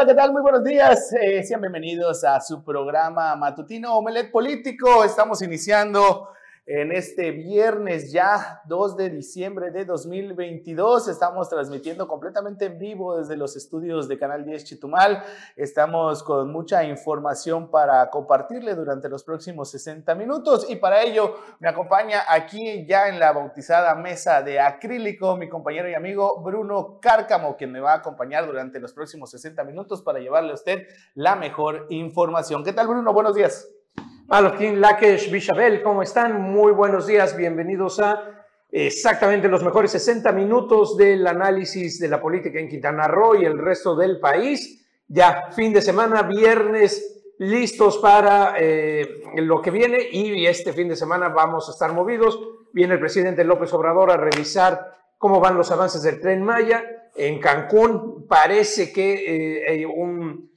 Hola, ¿qué tal? Muy buenos días. Eh, sean bienvenidos a su programa matutino Omelet Político. Estamos iniciando en este viernes ya 2 de diciembre de 2022. Estamos transmitiendo completamente en vivo desde los estudios de Canal 10 Chitumal. Estamos con mucha información para compartirle durante los próximos 60 minutos y para ello me acompaña aquí ya en la bautizada mesa de acrílico mi compañero y amigo Bruno Cárcamo, quien me va a acompañar durante los próximos 60 minutos para llevarle a usted la mejor información. ¿Qué tal Bruno? Buenos días. Malokin Lakesh Bishabel, ¿cómo están? Muy buenos días, bienvenidos a exactamente los mejores 60 minutos del análisis de la política en Quintana Roo y el resto del país. Ya fin de semana, viernes, listos para eh, lo que viene y este fin de semana vamos a estar movidos. Viene el presidente López Obrador a revisar cómo van los avances del tren Maya. En Cancún parece que eh, un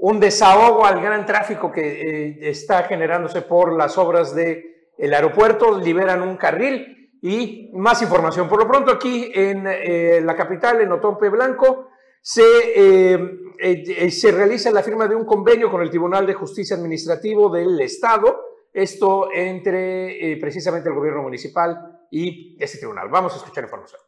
un desahogo al gran tráfico que eh, está generándose por las obras del el aeropuerto, liberan un carril y más información. Por lo pronto aquí en eh, la capital, en Otompe Blanco, se, eh, se realiza la firma de un convenio con el Tribunal de Justicia Administrativo del Estado, esto entre precisamente el gobierno municipal y ese tribunal. Vamos a escuchar información.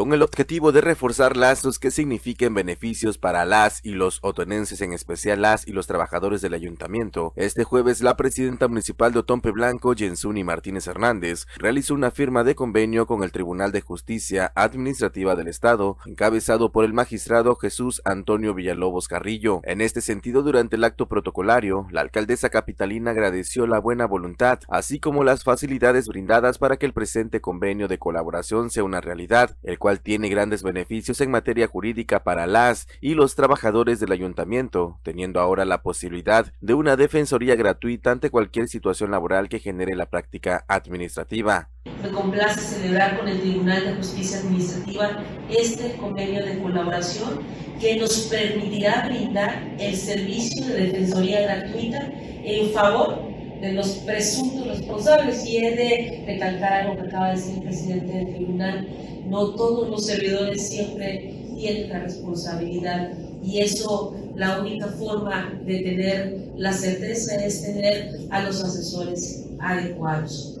Con el objetivo de reforzar lazos que signifiquen beneficios para las y los otonenses, en especial las y los trabajadores del ayuntamiento. Este jueves, la presidenta municipal de Otompe Blanco, Jensuni Martínez Hernández, realizó una firma de convenio con el Tribunal de Justicia Administrativa del Estado, encabezado por el magistrado Jesús Antonio Villalobos Carrillo. En este sentido, durante el acto protocolario, la alcaldesa capitalina agradeció la buena voluntad, así como las facilidades brindadas para que el presente convenio de colaboración sea una realidad, el cual tiene grandes beneficios en materia jurídica para las y los trabajadores del ayuntamiento, teniendo ahora la posibilidad de una defensoría gratuita ante cualquier situación laboral que genere la práctica administrativa. Me complace celebrar con el Tribunal de Justicia Administrativa este convenio de colaboración que nos permitirá brindar el servicio de defensoría gratuita en favor de los presuntos responsables. Y he de recalcar algo que acaba de decir el presidente del tribunal, no todos los servidores siempre tienen la responsabilidad y eso la única forma de tener la certeza es tener a los asesores adecuados.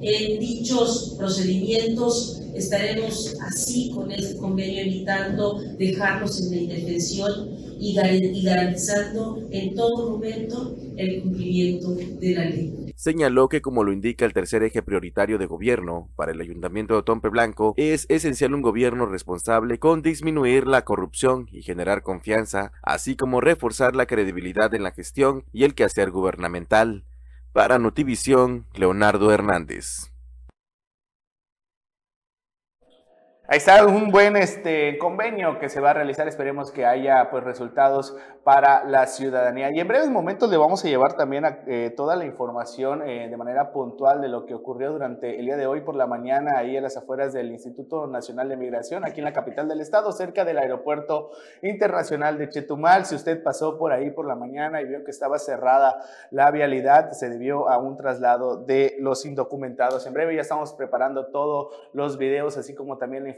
En dichos procedimientos estaremos así con este convenio evitando dejarlos en la indefensión y garantizando en todo momento el cumplimiento de la ley señaló que como lo indica el tercer eje prioritario de gobierno para el Ayuntamiento de Tompe Blanco, es esencial un gobierno responsable con disminuir la corrupción y generar confianza, así como reforzar la credibilidad en la gestión y el quehacer gubernamental. Para Notivisión, Leonardo Hernández. Ahí está un buen este, convenio que se va a realizar. Esperemos que haya pues, resultados para la ciudadanía. Y en breves momentos le vamos a llevar también eh, toda la información eh, de manera puntual de lo que ocurrió durante el día de hoy por la mañana ahí en las afueras del Instituto Nacional de Migración, aquí en la capital del estado, cerca del Aeropuerto Internacional de Chetumal. Si usted pasó por ahí por la mañana y vio que estaba cerrada la vialidad, se debió a un traslado de los indocumentados. En breve ya estamos preparando todos los videos, así como también la información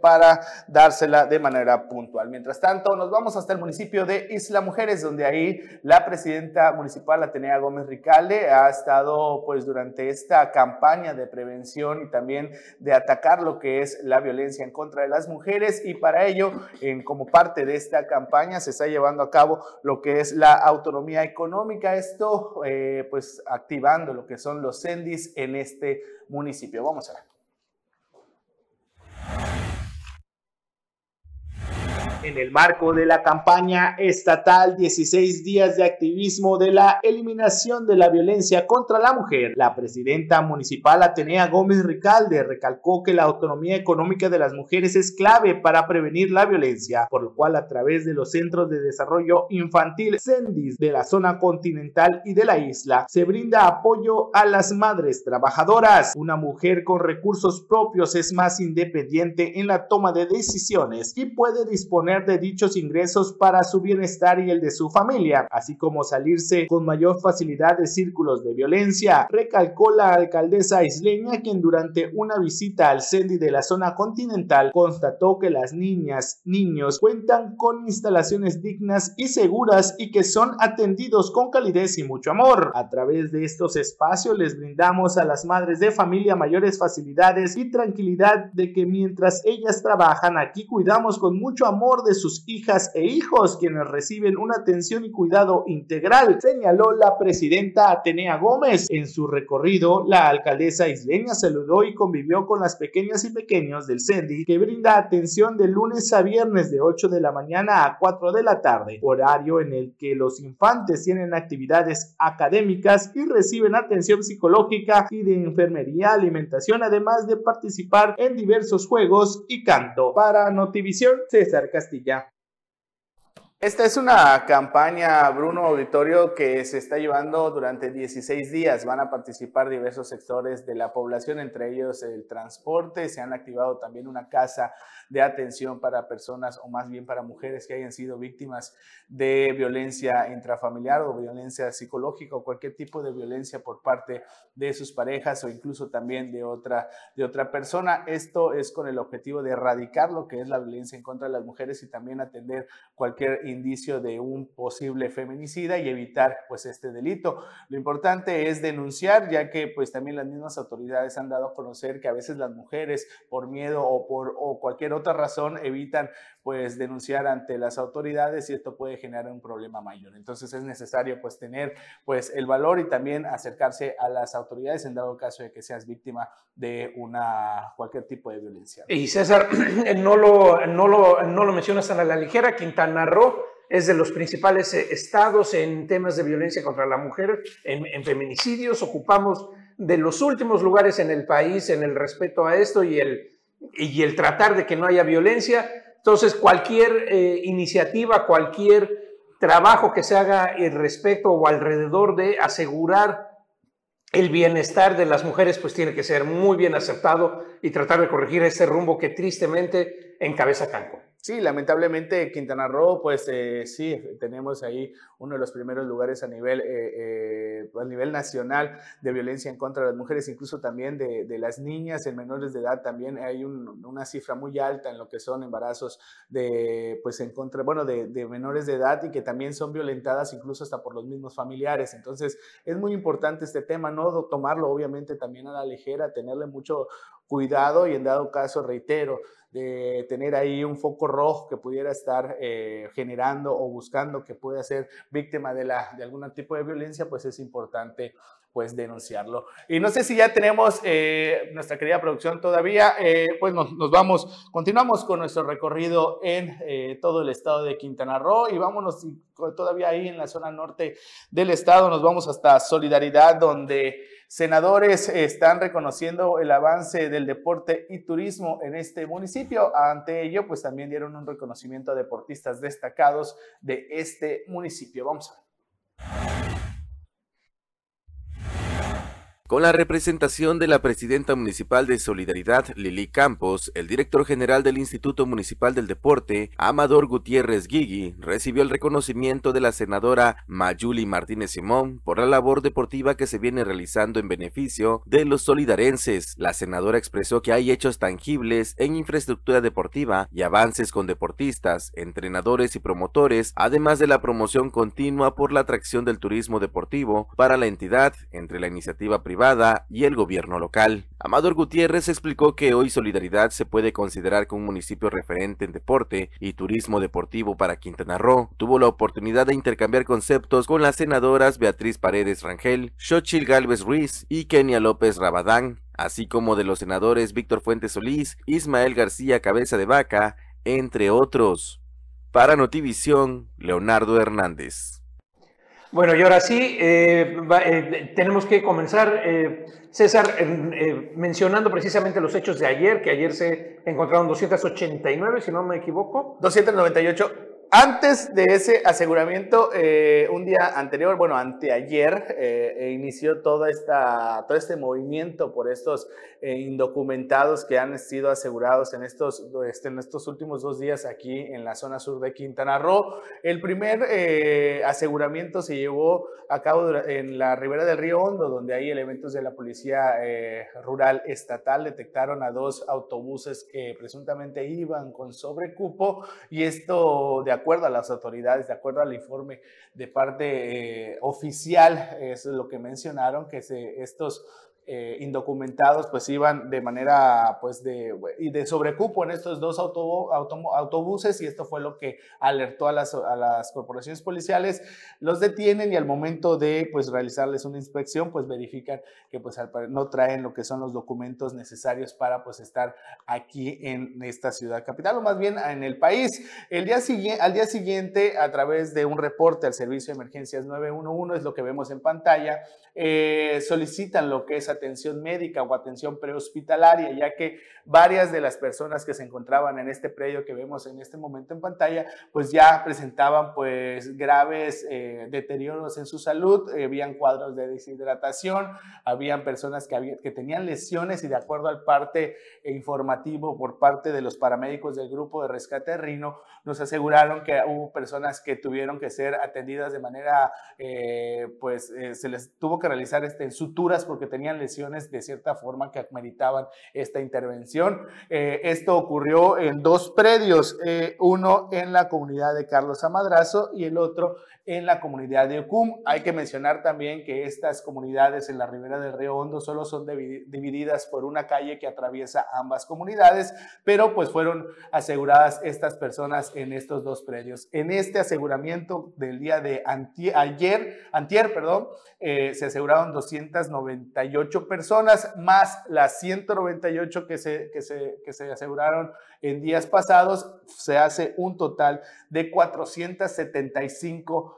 para dársela de manera puntual. Mientras tanto, nos vamos hasta el municipio de Isla Mujeres, donde ahí la presidenta municipal, Atenea Gómez Ricalde, ha estado pues durante esta campaña de prevención y también de atacar lo que es la violencia en contra de las mujeres y para ello, en, como parte de esta campaña, se está llevando a cabo lo que es la autonomía económica, esto eh, pues activando lo que son los CENDIS en este municipio. Vamos a ver. En el marco de la campaña estatal 16 días de activismo de la eliminación de la violencia contra la mujer, la presidenta municipal Atenea Gómez Ricalde recalcó que la autonomía económica de las mujeres es clave para prevenir la violencia, por lo cual a través de los centros de desarrollo infantil CENDIS de la zona continental y de la isla se brinda apoyo a las madres trabajadoras. Una mujer con recursos propios es más independiente en la toma de decisiones y puede disponer de dichos ingresos para su bienestar y el de su familia, así como salirse con mayor facilidad de círculos de violencia, recalcó la alcaldesa isleña quien durante una visita al CENDI de la zona continental constató que las niñas, niños cuentan con instalaciones dignas y seguras y que son atendidos con calidez y mucho amor. A través de estos espacios les brindamos a las madres de familia mayores facilidades y tranquilidad de que mientras ellas trabajan aquí cuidamos con mucho amor de sus hijas e hijos quienes reciben una atención y cuidado integral, señaló la presidenta Atenea Gómez. En su recorrido, la alcaldesa isleña saludó y convivió con las pequeñas y pequeños del CENDI que brinda atención de lunes a viernes de 8 de la mañana a 4 de la tarde, horario en el que los infantes tienen actividades académicas y reciben atención psicológica y de enfermería, alimentación, además de participar en diversos juegos y canto. Para Notivisión, César Castilla. Esta es una campaña, Bruno Auditorio, que se está llevando durante 16 días. Van a participar diversos sectores de la población, entre ellos el transporte. Se han activado también una casa de atención para personas o más bien para mujeres que hayan sido víctimas de violencia intrafamiliar o violencia psicológica o cualquier tipo de violencia por parte de sus parejas o incluso también de otra, de otra persona. Esto es con el objetivo de erradicar lo que es la violencia en contra de las mujeres y también atender cualquier indicio de un posible feminicida y evitar pues este delito. Lo importante es denunciar ya que pues también las mismas autoridades han dado a conocer que a veces las mujeres por miedo o por o cualquier otra razón evitan pues denunciar ante las autoridades y esto puede generar un problema mayor. Entonces es necesario pues tener pues el valor y también acercarse a las autoridades en dado caso de que seas víctima de una cualquier tipo de violencia. Y César, no lo, no lo, no lo mencionas a la ligera, Quintana Roo es de los principales eh, estados en temas de violencia contra la mujer, en, feminicidios. Ocupamos de los últimos lugares en el país en el respeto a esto y el, y el tratar de que no haya violencia. Entonces, cualquier eh, iniciativa, cualquier trabajo que se haga respecto o alrededor de asegurar el bienestar de las mujeres, pues tiene que ser muy bien aceptado y tratar de corregir ese rumbo que tristemente encabeza Canco. Sí, lamentablemente Quintana Roo, pues eh, sí, tenemos ahí uno de los primeros lugares a nivel, eh, eh, a nivel nacional de violencia en contra de las mujeres, incluso también de, las niñas en menores de edad, también hay una cifra muy alta en lo que son embarazos de, pues en contra, bueno, de, de, menores de edad y que también son violentadas incluso hasta por los mismos familiares. Entonces, es muy importante este tema, no tomarlo obviamente también a la ligera, tenerle mucho cuidado y en dado caso, reitero, de tener ahí un foco rojo que pudiera estar eh, generando o buscando que pueda ser víctima de, la, de algún tipo de violencia, pues es importante pues denunciarlo. Y no sé si ya tenemos eh, nuestra querida producción todavía, eh, pues nos, nos, vamos, continuamos con nuestro recorrido en todo el estado de Quintana Roo y vámonos todavía ahí en la zona norte del estado, nos vamos hasta Solidaridad, donde Senadores están reconociendo el avance del deporte y turismo en este municipio. Ante ello, pues también dieron un reconocimiento a deportistas destacados de este municipio. Vamos a ver. Con la representación de la presidenta municipal de Solidaridad, Lili Campos, el director general del Instituto Municipal del Deporte, Amador Gutiérrez Guigui, recibió el reconocimiento de la senadora Mayuli Martínez Simón por la labor deportiva que se viene realizando en beneficio de los solidarenses. La senadora expresó que hay hechos tangibles en infraestructura deportiva y avances con deportistas, entrenadores y promotores, además de la promoción continua por la atracción del turismo deportivo para la entidad entre la iniciativa privada y el gobierno local. Amador Gutiérrez explicó que hoy Solidaridad se puede considerar como un municipio referente en deporte y turismo deportivo para Quintana Roo. Tuvo la oportunidad de intercambiar conceptos con las senadoras Beatriz Paredes Rangel, Xochil Galvez Ruiz y Kenia López Rabadán, así como de los senadores Víctor Fuentes Solís, Ismael García Cabeza de Vaca, entre otros. Para Notivisión, Leonardo Hernández. Bueno, y ahora sí, eh, eh, tenemos que comenzar, eh, César, mencionando precisamente los hechos de ayer, que ayer se encontraron 289, si no me equivoco. 298 Antes de ese aseguramiento, eh, un día anterior, bueno, anteayer, eh, e inició toda esta, todo este movimiento por estos eh, indocumentados que han sido asegurados en estos, este, en estos últimos dos días aquí en la zona sur de Quintana Roo. El primer aseguramiento se llevó a cabo en la ribera del río Hondo, donde hay elementos de la Policía Rural Estatal detectaron a dos autobuses que presuntamente iban con sobrecupo y esto de acuerdo a las autoridades, de acuerdo al informe de parte eh, oficial, es lo que mencionaron, que se, estos eh, indocumentados pues iban de manera pues de, y de sobrecupo en estos dos autobuses y esto fue lo que alertó a las, a las corporaciones policiales, los detienen y al momento de pues realizarles una inspección pues verifican que pues no traen lo que son los documentos necesarios para pues estar aquí en esta ciudad capital o más bien en el país. El día al día siguiente a través de un reporte al servicio de emergencias 911 es lo que vemos en pantalla, eh, solicitan lo que es atención médica o atención prehospitalaria, ya que varias de las personas que se encontraban en este predio que vemos en este momento en pantalla, pues ya presentaban pues graves eh, deterioros en su salud, eh, habían cuadros de deshidratación, habían personas que, que tenían lesiones y de acuerdo al parte informativo por parte de los paramédicos del grupo de rescate Rino, nos aseguraron que hubo personas que tuvieron que ser atendidas de manera, eh, pues se les tuvo que realizar este, suturas porque tenían lesiones de cierta forma que ameritaban esta intervención. Eh, esto ocurrió en dos predios, eh, uno en la comunidad de Carlos Amadrazo y el otro en la comunidad de Ocum. Hay que mencionar también que estas comunidades en la ribera del río Hondo solo son divididas por una calle que atraviesa ambas comunidades, pero pues fueron aseguradas estas personas en estos dos predios. En este aseguramiento del día de ayer, antier, perdón, eh, se aseguraron 298 personas más las 198 que se, que se, que se aseguraron en días pasados, se hace un total de 475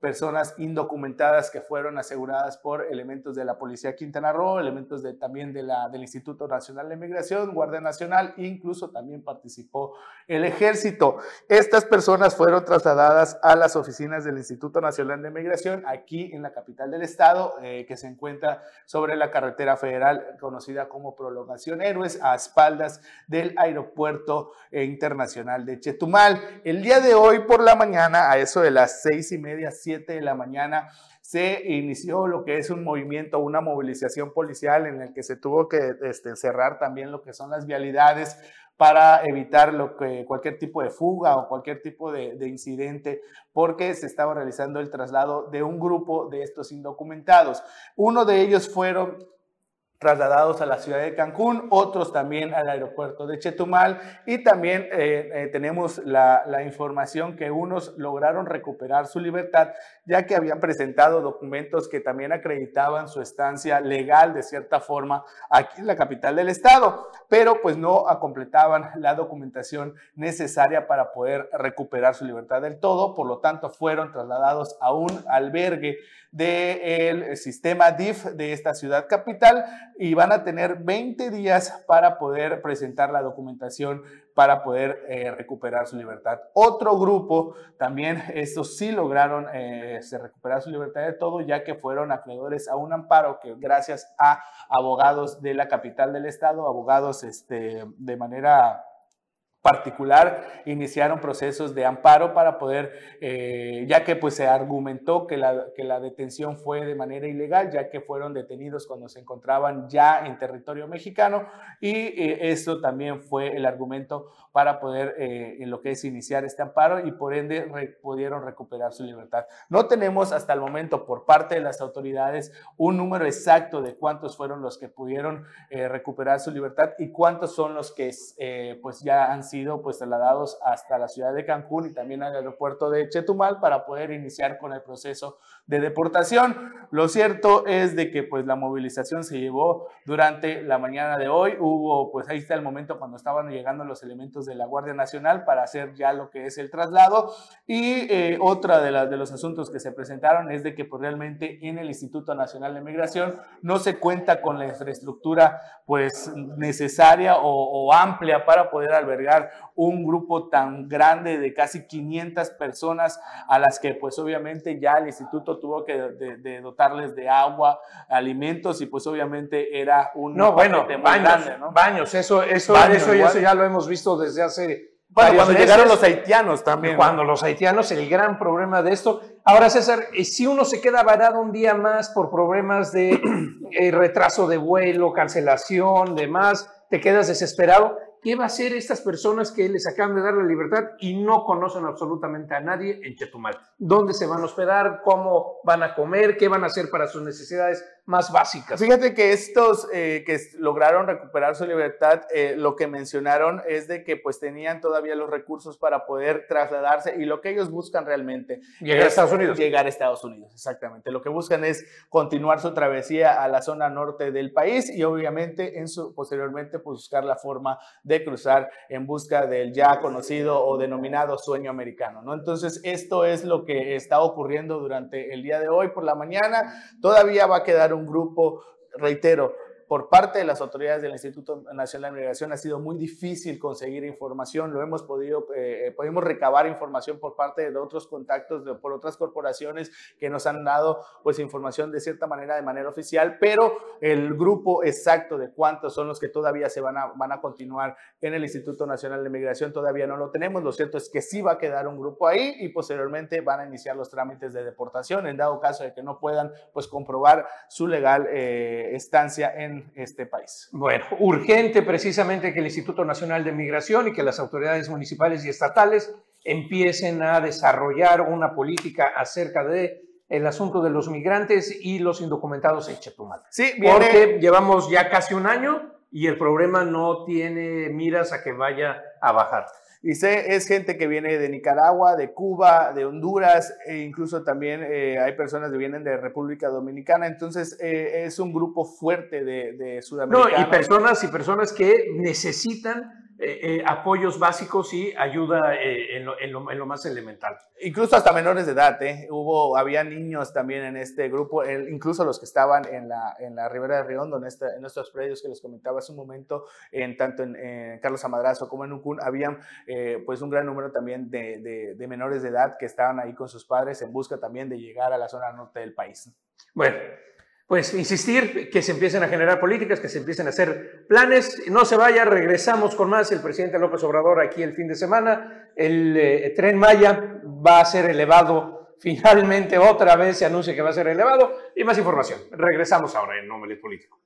personas indocumentadas que fueron aseguradas por elementos de la Policía Quintana Roo, elementos de, también de la, del Instituto Nacional de Migración, Guardia Nacional, incluso también participó el Ejército. Estas personas fueron trasladadas a las oficinas del Instituto Nacional de Migración aquí en la capital del estado, eh, que se encuentra sobre la carretera federal conocida como Prolongación Héroes, a espaldas del Aeropuerto Internacional de Chetumal. El día de hoy por la mañana, a eso de las seis y media, 7 de la mañana se inició lo que es un movimiento, una movilización policial en el que se tuvo que este, cerrar también lo que son las vialidades para evitar lo que, cualquier tipo de fuga o cualquier tipo de, de incidente, porque se estaba realizando el traslado de un grupo de estos indocumentados. Uno de ellos fueron trasladados a la ciudad de Cancún, otros también al aeropuerto de Chetumal. Y también eh, eh, tenemos la, información que unos lograron recuperar su libertad ya que habían presentado documentos que también acreditaban su estancia legal de cierta forma aquí en la capital del estado, pero pues no completaban la documentación necesaria para poder recuperar su libertad del todo, por lo tanto fueron trasladados a un albergue del sistema DIF de esta ciudad capital y van a tener 20 días para poder presentar la documentación para poder eh, recuperar su libertad. Otro grupo también, estos sí lograron eh, recuperar su libertad de todo, ya que fueron acreedores a un amparo que gracias a abogados de la capital del estado, abogados este, de manera particular iniciaron procesos de amparo para poder, eh, ya que pues se argumentó que la, que la detención fue de manera ilegal, ya que fueron detenidos cuando se encontraban ya en territorio mexicano y eh, eso también fue el argumento para poder eh, en lo que es iniciar este amparo y por ende pudieron recuperar su libertad. No tenemos hasta el momento por parte de las autoridades un número exacto de cuántos fueron los que pudieron recuperar su libertad y cuántos son los que pues ya han sido pues trasladados hasta la ciudad de Cancún y también al aeropuerto de Chetumal para poder iniciar con el proceso de deportación. Lo cierto es de que pues la movilización se llevó durante la mañana de hoy. Hubo pues ahí está el momento cuando estaban llegando los elementos de la Guardia Nacional para hacer ya lo que es el traslado y eh, otra de, las de los asuntos que se presentaron es de que pues realmente en el Instituto Nacional de Migración no se cuenta con la infraestructura pues necesaria o, o amplia para poder albergar un grupo tan grande de casi 500 personas a las que pues obviamente ya el instituto tuvo que de, dotarles de agua, alimentos y pues obviamente era un no bueno baños, baños eso eso eso, eso ya lo hemos visto desde hace cuando llegaron los haitianos también. Cuando los haitianos, el gran problema de esto. Ahora, César, eh, si uno se queda varado un día más por problemas de eh, retraso de vuelo, cancelación, demás, te quedas desesperado. ¿Qué va a hacer estas personas que les acaban de dar la libertad y no conocen absolutamente a nadie en Chetumal? ¿Dónde se van a hospedar? ¿Cómo van a comer? ¿Qué van a hacer para sus necesidades más básicas? Fíjate que estos eh, que lograron recuperar su libertad, eh, lo que mencionaron es de que pues tenían todavía los recursos para poder trasladarse y lo que ellos buscan realmente llegar a Estados Unidos. Llegar a Estados Unidos, exactamente. Lo que buscan es continuar su travesía a la zona norte del país y obviamente en su posteriormente pues, buscar la forma de cruzar en busca del ya conocido o denominado sueño americano, ¿no? Entonces, esto es lo que está ocurriendo durante el día de hoy por la mañana. Todavía va a quedar un grupo, reitero, por parte de las autoridades del Instituto Nacional de Migración ha sido muy difícil conseguir información. Lo hemos podido, eh, podemos recabar información por parte de otros contactos, de, por otras corporaciones que nos han dado pues información de cierta manera, de manera oficial, pero el grupo exacto de cuántos son los que todavía se van a, van a continuar en el Instituto Nacional de Migración todavía no lo tenemos. Lo cierto es que sí va a quedar un grupo ahí y posteriormente van a iniciar los trámites de deportación en dado caso de que no puedan pues comprobar su legal eh, estancia en este país. Bueno, urgente precisamente que el Instituto Nacional de Migración y que las autoridades municipales y estatales empiecen a desarrollar una política acerca de el asunto de los migrantes y los indocumentados en Chetumal. Sí, porque llevamos ya casi un año y el problema no tiene miras a que vaya a bajar. Y sé, es gente que viene de Nicaragua, de Cuba, de Honduras, e incluso también eh, hay personas que vienen de República Dominicana. Entonces, eh, es un grupo fuerte de, de sudamericanos. No, y personas, y personas que necesitan eh, eh, apoyos básicos y ayuda eh, en, lo, más elemental. Incluso hasta menores de edad, Hubo, había niños también en este grupo, incluso los que estaban en la, en la Ribera de Riondo, en, en estos predios que les comentaba hace un momento, en, tanto en, Carlos Amadrazo como en Ucún, habían pues un gran número también de, de menores de edad que estaban ahí con sus padres en busca también de llegar a la zona norte del país. Bueno, pues insistir, que se empiecen a generar políticas, que se empiecen a hacer planes. No se vaya, regresamos con más. El presidente López Obrador aquí el fin de semana. El eh, tren Maya va a ser elevado finalmente otra vez, se anuncia que va a ser elevado. Y más información. Regresamos ahora en Nombre Político.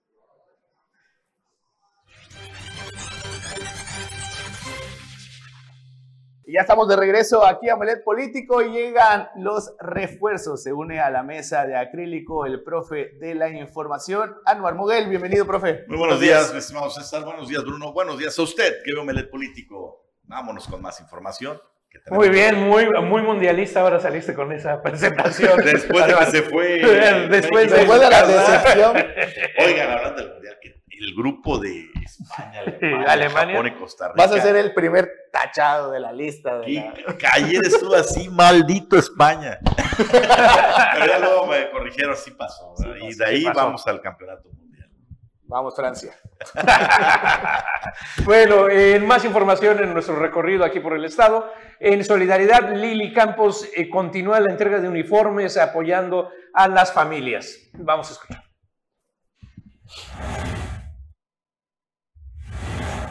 Ya estamos de regreso aquí a Melet Político y llegan los refuerzos. Se une a la mesa de acrílico el profe de la información, Anuar Moguel. Bienvenido, profe. Muy buenos días, mi estimado César. Buenos días, Bruno. Buenos días a usted que veo Melet Político. Vámonos con más información. Muy bien, muy, muy mundialista ahora saliste con esa presentación. Después de que se fue. Después, de, la decepción. Oigan, hablando del mundial, el grupo de España, Alemania, Japón y Costa Rica. Vas a ser el primer tachado de la lista. De la... Ayer estuvo así, maldito España. Pero ya luego me corrigieron, sí pasó. y de ahí vamos al campeonato mundial. Vamos, Francia. bueno, en más información en nuestro recorrido aquí por el Estado. En solidaridad, Lili Campos eh, continúa la entrega de uniformes apoyando a las familias. Vamos a escuchar.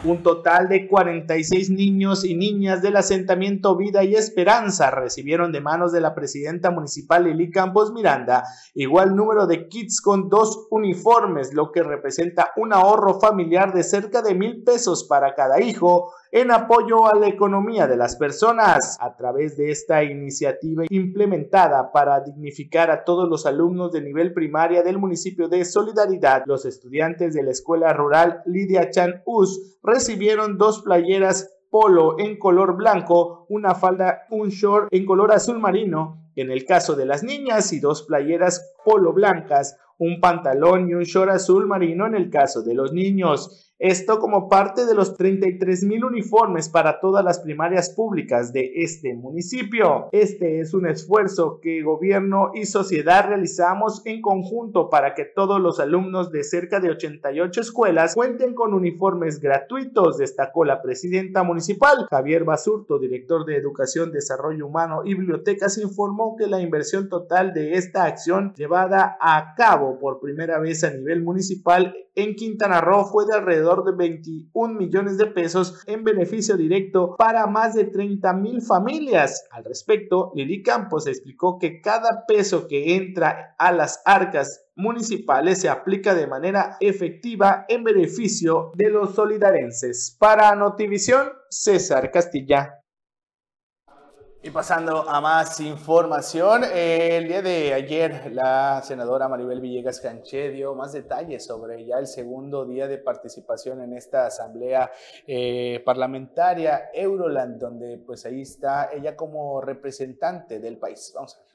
Un total de 46 niños y niñas del asentamiento Vida y Esperanza recibieron de manos de la presidenta municipal Lili Campos Miranda igual número de kits con dos uniformes, lo que representa un ahorro familiar de cerca de mil pesos para cada hijo en apoyo a la economía de las personas. A través de esta iniciativa implementada para dignificar a todos los alumnos de nivel primaria del municipio de Solidaridad, los estudiantes de la escuela rural Lidia Chan Us recibieron dos playeras polo en color blanco, una falda, un short en color azul marino, en el caso de las niñas y dos playeras polo blancas, un pantalón y un short azul marino en el caso de los niños. Esto como parte de los 33 mil uniformes para todas las primarias públicas de este municipio. Este es un esfuerzo que gobierno y sociedad realizamos en conjunto para que todos los alumnos de cerca de 88 escuelas cuenten con uniformes gratuitos, destacó la presidenta municipal. Javier Basurto, director de Educación, Desarrollo Humano y Bibliotecas, informó que la inversión total de esta acción llevada a cabo por primera vez a nivel municipal en Quintana Roo fue de alrededor de 21 millones de pesos en beneficio directo para más de 30 mil familias. Al respecto, Lili Campos explicó que cada peso que entra a las arcas municipales se aplica de manera efectiva en beneficio de los solidarenses. Para Notivisión, César Castilla. Y pasando a más información, el día de ayer la senadora Maribel Villegas Canché dio más detalles sobre ya el segundo día de participación en esta asamblea eh, parlamentaria Euroland, donde pues ahí está ella como representante del país. Vamos a ver.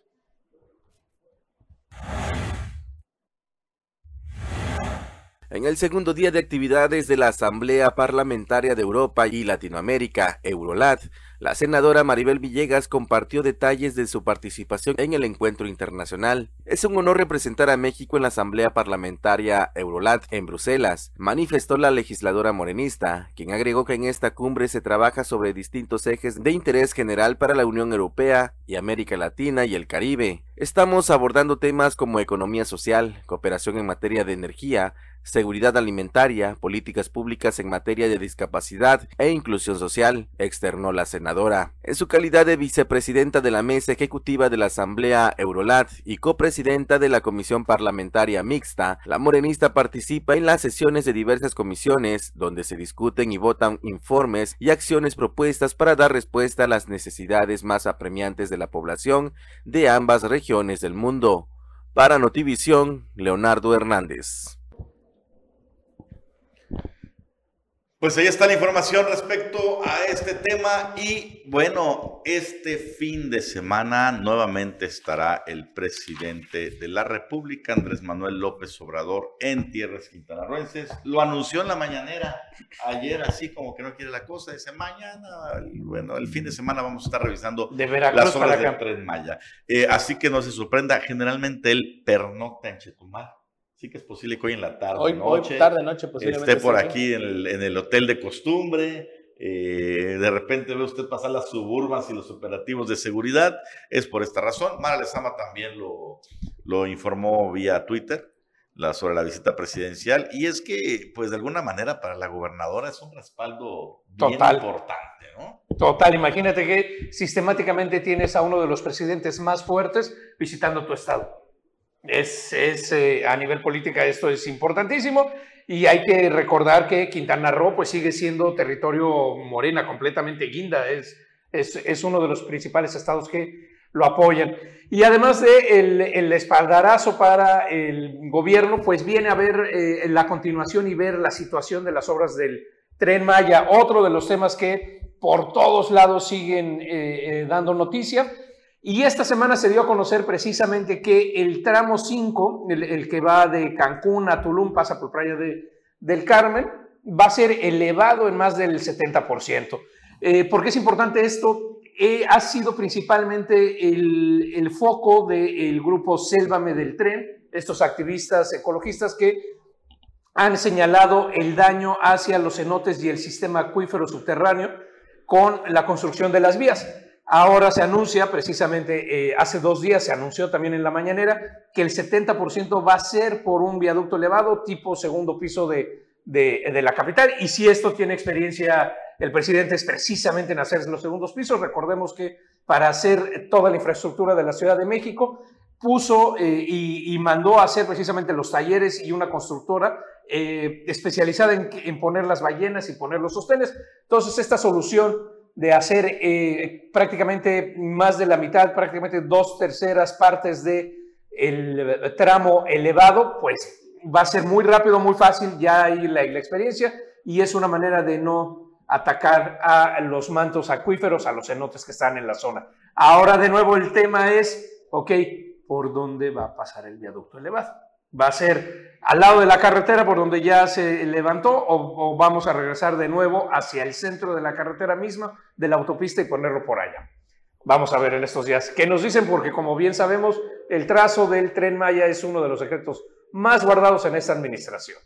En el segundo día de actividades de la Asamblea Parlamentaria de Europa y Latinoamérica, Eurolat, la senadora Maribel Villegas compartió detalles de su participación en el encuentro internacional. Es un honor representar a México en la Asamblea Parlamentaria Eurolat en Bruselas, manifestó la legisladora morenista, quien agregó que en esta cumbre se trabaja sobre distintos ejes de interés general para la Unión Europea y América Latina y el Caribe. Estamos abordando temas como economía social, cooperación en materia de energía, seguridad alimentaria, políticas públicas en materia de discapacidad e inclusión social, externó la senadora. En su calidad de vicepresidenta de la mesa ejecutiva de la Asamblea Eurolat y copresidenta de la Comisión Parlamentaria Mixta, la morenista participa en las sesiones de diversas comisiones donde se discuten y votan informes y acciones propuestas para dar respuesta a las necesidades más apremiantes de la población de ambas regiones del mundo. Para Notivisión, Leonardo Hernández. Pues ahí está la información respecto a este tema y bueno, este fin de semana nuevamente estará el presidente de la República, Andrés Manuel López Obrador, en tierras quintanarroenses. Lo anunció en la mañanera ayer, así como que no quiere la cosa, dice mañana, bueno, el fin de semana vamos a estar revisando las obras de Tren Maya. Eh, así que no se sorprenda, generalmente él pernocta en Chetumal sí que es posible que hoy en la tarde, hoy, noche, hoy tarde, noche posiblemente esté por aquí en el, hotel de costumbre. Eh, de repente ve usted pasar las suburbas y los operativos de seguridad. Es por esta razón. Mara Lezama también lo, lo informó vía Twitter la, sobre la visita presidencial. Y es que, pues de alguna manera, para la gobernadora es un respaldo bien importante, ¿no? Total, imagínate que sistemáticamente tienes a uno de los presidentes más fuertes visitando tu estado. Es, eh, a nivel política esto es importantísimo y hay que recordar que Quintana Roo pues sigue siendo territorio morena, completamente guinda, es, es, uno de los principales estados que lo apoyan. Y además de el, espaldarazo para el gobierno, pues viene a ver eh, la continuación y ver la situación de las obras del tren Maya, otro de los temas que por todos lados siguen eh, dando noticia. Y esta semana se dio a conocer precisamente que el tramo 5, el, que va de Cancún a Tulum, pasa por Playa de, del Carmen, va a ser elevado en más del 70%. Eh, ¿Por qué es importante esto? Eh, ha sido principalmente el, el foco del grupo Sélvame del Tren, estos activistas ecologistas que han señalado el daño hacia los cenotes y el sistema acuífero subterráneo con la construcción de las vías. Ahora se anuncia, precisamente eh, hace dos días se anunció también en la mañanera, que el 70% va a ser por un viaducto elevado tipo segundo piso de, de, la capital. Y si esto tiene experiencia el presidente es precisamente en hacer los segundos pisos, recordemos que para hacer toda la infraestructura de la Ciudad de México, puso eh, y, mandó a hacer precisamente los talleres y una constructora eh, especializada en, en poner las ballenas y poner los sostenes. Entonces, esta solución de hacer eh, prácticamente más de la mitad, prácticamente dos terceras partes de el tramo elevado, pues va a ser muy rápido, muy fácil, ya hay la, la experiencia y es una manera de no atacar a los mantos acuíferos, a los cenotes que están en la zona. Ahora de nuevo el tema es, ok, ¿por dónde va a pasar el viaducto elevado? ¿Va a ser al lado de la carretera por donde ya se levantó o, vamos a regresar de nuevo hacia el centro de la carretera misma, de la autopista y ponerlo por allá? Vamos a ver en estos días qué nos dicen, porque como bien sabemos, el trazo del tren Maya es uno de los secretos más guardados en esta administración.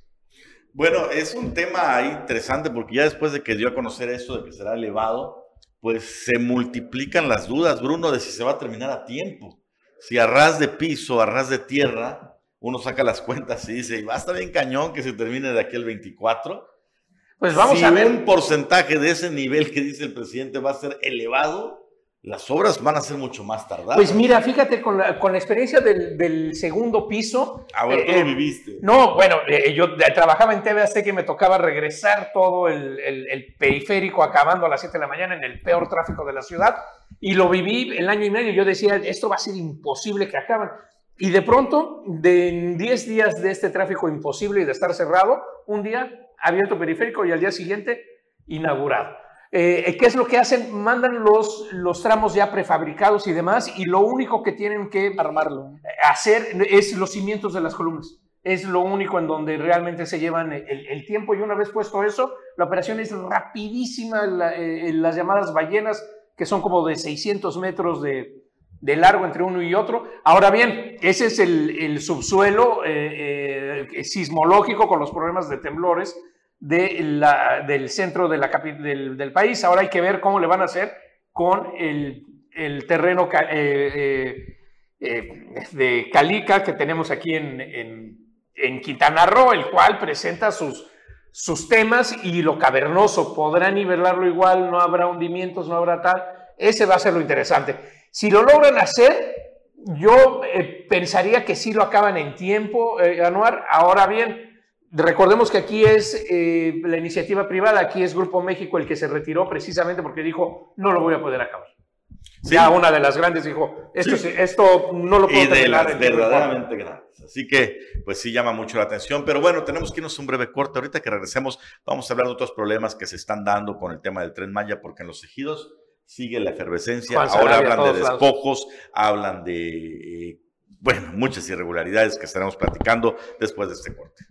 Bueno, es un tema interesante porque ya después de que dio a conocer esto de que será elevado, pues se multiplican las dudas, Bruno, de si se va a terminar a tiempo. Si a ras de piso, a ras de tierra, uno saca las cuentas y dice, va a estar bien cañón que se termine de aquí el 24. Pues vamos a ver. un porcentaje de ese nivel que dice el presidente va a ser elevado, las obras van a ser mucho más tardadas. Pues mira, fíjate, con la, con la experiencia del, segundo piso. A ver, tú lo eh, viviste. No, bueno, eh, yo trabajaba en TV que me tocaba regresar todo el, el, periférico acabando a las 7 de la mañana en el peor tráfico de la ciudad. Y lo viví el año y medio. Yo decía, esto va a ser imposible que acaben. Y de pronto, de 10 días de este tráfico imposible y de estar cerrado, un día abierto periférico y al día siguiente inaugurado. Eh, ¿Qué es lo que hacen? Mandan los, los tramos ya prefabricados y demás, y lo único que tienen que armarlo, hacer es los cimientos de las columnas. Es lo único en donde realmente se llevan el, tiempo. Y una vez puesto eso, la operación es rapidísima. Eh, las llamadas ballenas, que son como de 600 metros de, de largo entre uno y otro. Ahora bien, ese es el, el subsuelo eh, sismológico con los problemas de temblores del centro del, país. Ahora hay que ver cómo le van a hacer con el, terreno eh, eh, eh, de Calica que tenemos aquí en, Quintana Roo, el cual presenta sus, sus temas y lo cavernoso. Podrán nivelarlo igual, no habrá hundimientos, no habrá tal. Ese va a ser lo interesante. Si lo logran hacer, yo pensaría que sí lo acaban en tiempo, Anuar. Ahora bien, Recordemos que aquí es eh, la iniciativa privada, aquí es Grupo México el que se retiró precisamente porque dijo, no lo voy a poder acabar. Ya una de las grandes dijo, esto, esto no lo puedo Y de las verdaderamente grandes. Así que, pues sí llama mucho la atención. Pero bueno, tenemos que irnos un breve corte. Ahorita que regresemos, vamos a hablar de otros problemas que se están dando con el tema del Tren Maya, porque en los ejidos sigue la efervescencia. Ahora hablan de despojos, hablan de, eh, bueno, muchas irregularidades que estaremos platicando después de este corte.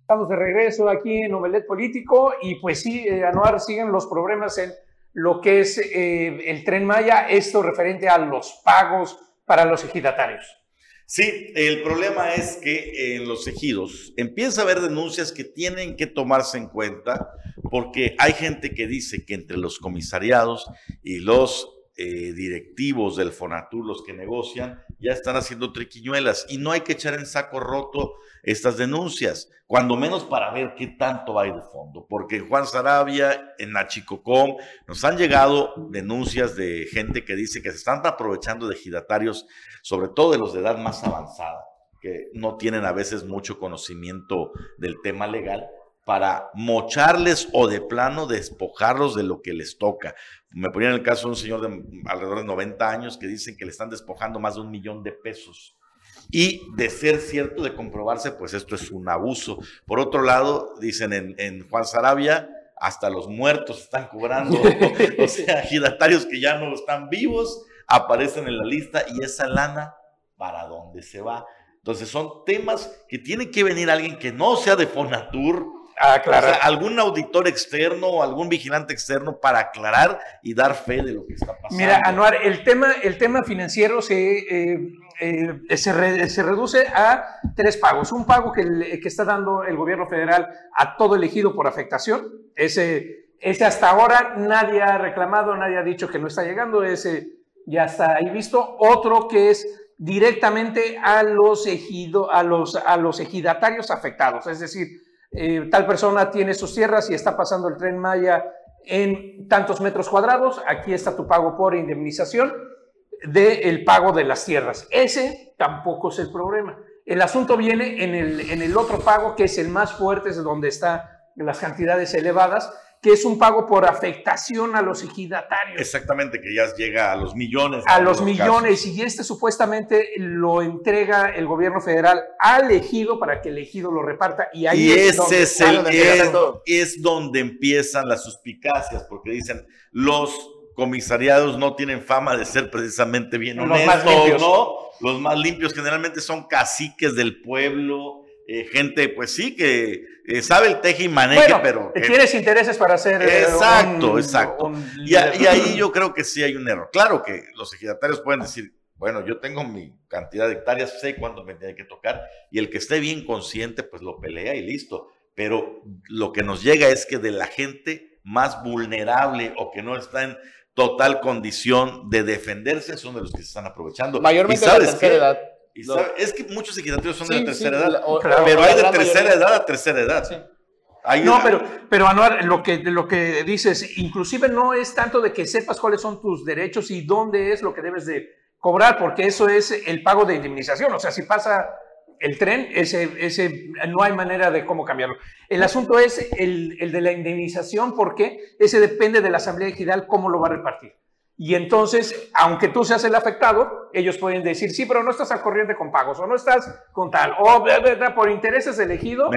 Estamos de regreso aquí en Omelet Político y pues sí, eh, Anuar, siguen los problemas en lo que es eh, el tren Maya, esto referente a los pagos para los ejidatarios. Sí, el problema es que en los ejidos empieza a haber denuncias que tienen que tomarse en cuenta porque hay gente que dice que entre los comisariados y los eh, directivos del Fonatur, los que negocian, ya están haciendo triquiñuelas y no hay que echar en saco roto estas denuncias, cuando menos para ver qué tanto hay de fondo, porque en Juan Sarabia, en Nachicocom, nos han llegado denuncias de gente que dice que se están aprovechando de ejidatarios, sobre todo de los de edad más avanzada, que no tienen a veces mucho conocimiento del tema legal, para mocharles o de plano despojarlos de lo que les toca. Me ponía en el caso de un señor de alrededor de 90 años que dicen que le están despojando más de un millón de pesos. Y de ser cierto, de comprobarse, pues esto es un abuso. Por otro lado, dicen en, Juan Sarabia, hasta los muertos están cobrando, o sea, giratarios que ya no están vivos aparecen en la lista y esa lana, ¿para dónde se va? Entonces son temas que tiene que venir alguien que no sea de Fonatur, aclarar. algún auditor externo o algún vigilante externo para aclarar y dar fe de lo que está pasando. Mira, Anuar, el tema, el tema financiero se, eh, eh, se, reduce a tres pagos. Un pago que, que, está dando el gobierno federal a todo elegido por afectación. Ese, ese hasta ahora nadie ha reclamado, nadie ha dicho que no está llegando. Ese ya está ahí visto. Otro que es directamente a los, ejido, a los, a los ejidatarios afectados, es decir, eh, tal persona tiene sus tierras y está pasando el tren Maya en tantos metros cuadrados, aquí está tu pago por indemnización del pago de las tierras. Ese tampoco es el problema. El asunto viene en el, en el otro pago, que es el más fuerte, es donde están las cantidades elevadas, que es un pago por afectación a los ejidatarios. Exactamente, que ya llega a los millones. A los millones, y este supuestamente lo entrega el gobierno federal al ejido para que el ejido lo reparta. Y ahí es, donde, es, el, es, es donde empiezan las suspicacias, porque dicen los comisariados no tienen fama de ser precisamente bien Los más honestos, limpios. ¿no? Los más limpios generalmente son caciques del pueblo, eh, gente, pues sí, que eh, sabe el teje y maneje, Bueno, pero... que- tienes intereses para hacer. eh, Exacto, un- exacto. un y, a- líder. y ahí yo creo que sí hay un error. Claro que los ejidatarios pueden decir, bueno, yo tengo mi cantidad de hectáreas, sé cuándo me tiene que tocar, y el que esté bien consciente, pues lo pelea y listo. Pero lo que nos llega es que de la gente más vulnerable o que no está en total condición de defenderse son de los que se están aprovechando. Mayormente ¿Y la sabes tercera qué? edad. Y Lo- sabe- es que muchos ejidatarios son de sí, tercera edad, la- o- Claro. pero hay de tercera mayoría. edad a tercera edad. Sí. Hay- No, pero, pero Anuar, lo que, lo que dices, inclusive no es tanto de que sepas cuáles son tus derechos y dónde es lo que debes de cobrar, porque eso es el pago de indemnización. O sea, si pasa el tren, ese, ese no hay manera de cómo cambiarlo. El asunto es el, el de la indemnización, porque ese depende de la Asamblea Ejidal cómo lo va a repartir. Y entonces, aunque tú seas el afectado, ellos pueden decir, sí, pero no estás al corriente con pagos, o no estás con tal, o por intereses elegido,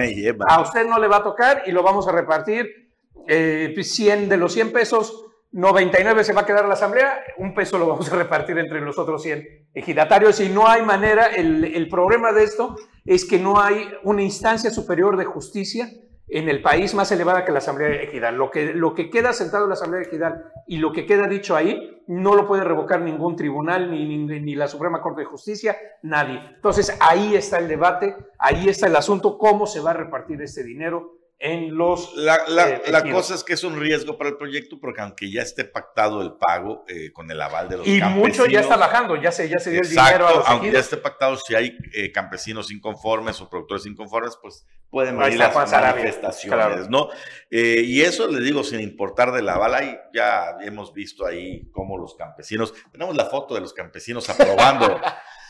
a usted no le va a tocar y lo vamos a repartir. eh, 100 de los 100 pesos, 99 se va a quedar a la asamblea, un peso lo vamos a repartir entre los otros 100 ejidatarios y no hay manera, el, el problema de esto es que no hay una instancia superior de justicia en el país más elevada que la Asamblea Ejidal. Lo que, lo que queda sentado en la Asamblea Ejidal y lo que queda dicho ahí no lo puede revocar ningún tribunal, ni, ni, ni la Suprema Corte de Justicia, nadie. Entonces ahí está el debate, ahí está el asunto, cómo se va a repartir este dinero en los... La, la- eh, la cosa es que es un riesgo para el proyecto porque aunque ya esté pactado el pago eh, con el aval de los Y campesinos. mucho ya está bajando, ya se, ya se dio el dinero a los aunque ya esté pactado, si hay eh, campesinos inconformes o productores inconformes, pues pueden venir las manifestaciones, claro. ¿no? Y eso le digo sin importar de la bala, ahí ya hemos visto ahí cómo los campesinos, tenemos la foto de los campesinos aprobando,